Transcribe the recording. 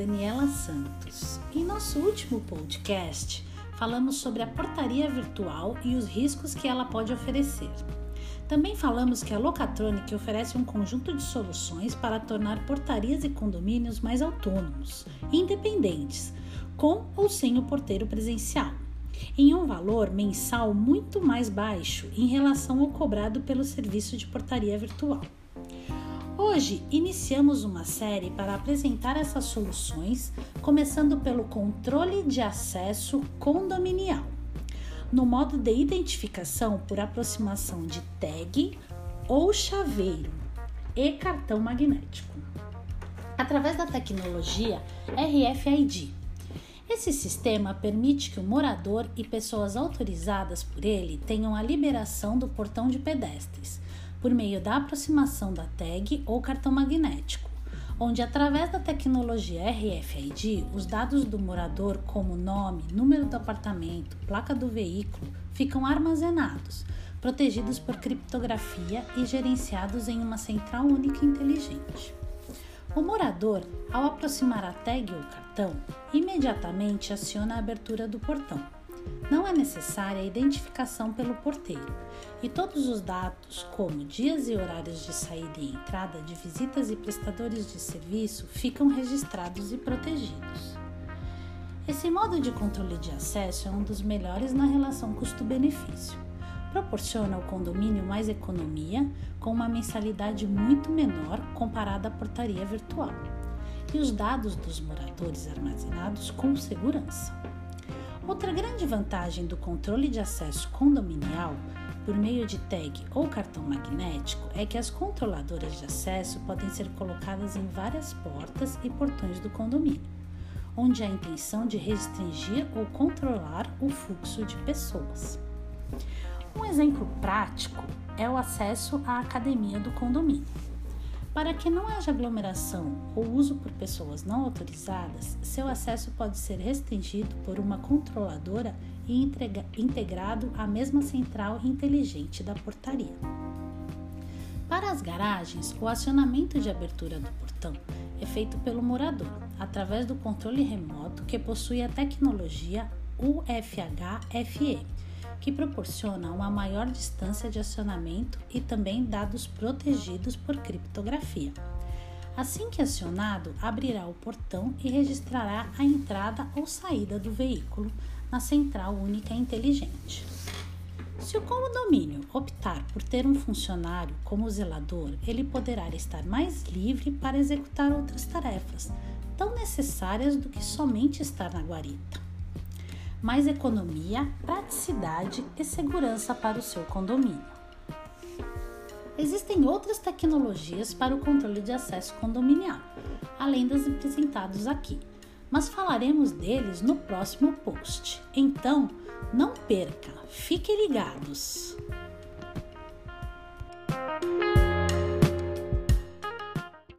Daniela Santos. Em nosso último podcast, falamos sobre a portaria virtual e os riscos que ela pode oferecer. Também falamos que a Locatronic oferece um conjunto de soluções para tornar portarias e condomínios mais autônomos independentes, com ou sem o porteiro presencial, em um valor mensal muito mais baixo em relação ao cobrado pelo serviço de portaria virtual. Hoje iniciamos uma série para apresentar essas soluções, começando pelo controle de acesso condominial, no modo de identificação por aproximação de tag ou chaveiro e cartão magnético, através da tecnologia RFID. Esse sistema permite que o morador e pessoas autorizadas por ele tenham a liberação do portão de pedestres por meio da aproximação da tag ou cartão magnético, onde, através da tecnologia RFID, os dados do morador, como nome, número do apartamento, placa do veículo, ficam armazenados, protegidos por criptografia e gerenciados em uma central única inteligente. O morador, ao aproximar a tag ou cartão, imediatamente aciona a abertura do portão não é necessária a identificação pelo porteiro e todos os dados, como dias e horários de saída e entrada de visitas e prestadores de serviço, ficam registrados e protegidos. Esse modo de controle de acesso é um dos melhores na relação custo-benefício. Proporciona ao condomínio mais economia, com uma mensalidade muito menor comparada à portaria virtual, e os dados dos moradores armazenados com segurança. Outra grande vantagem do controle de acesso condominial por meio de tag ou cartão magnético é que as controladoras de acesso podem ser colocadas em várias portas e portões do condomínio, onde há a intenção de restringir ou controlar o fluxo de pessoas. Um exemplo prático é o acesso à academia do condomínio. Para que não haja aglomeração ou uso por pessoas não autorizadas, seu acesso pode ser restringido por uma controladora e entrega, integrado à mesma central inteligente da portaria. Para as garagens, o acionamento de abertura do portão é feito pelo morador, através do controle remoto que possui a tecnologia UFH-FE que proporciona uma maior distância de acionamento e também dados protegidos por criptografia. Assim que acionado, abrirá o portão e registrará a entrada ou saída do veículo na central única inteligente. Se o condomínio optar por ter um funcionário como zelador, ele poderá estar mais livre para executar outras tarefas, tão necessárias do que somente estar na guarita mais economia, praticidade e segurança para o seu condomínio. Existem outras tecnologias para o controle de acesso condominial, além das apresentadas aqui, mas falaremos deles no próximo post. Então, não perca, fiquem ligados!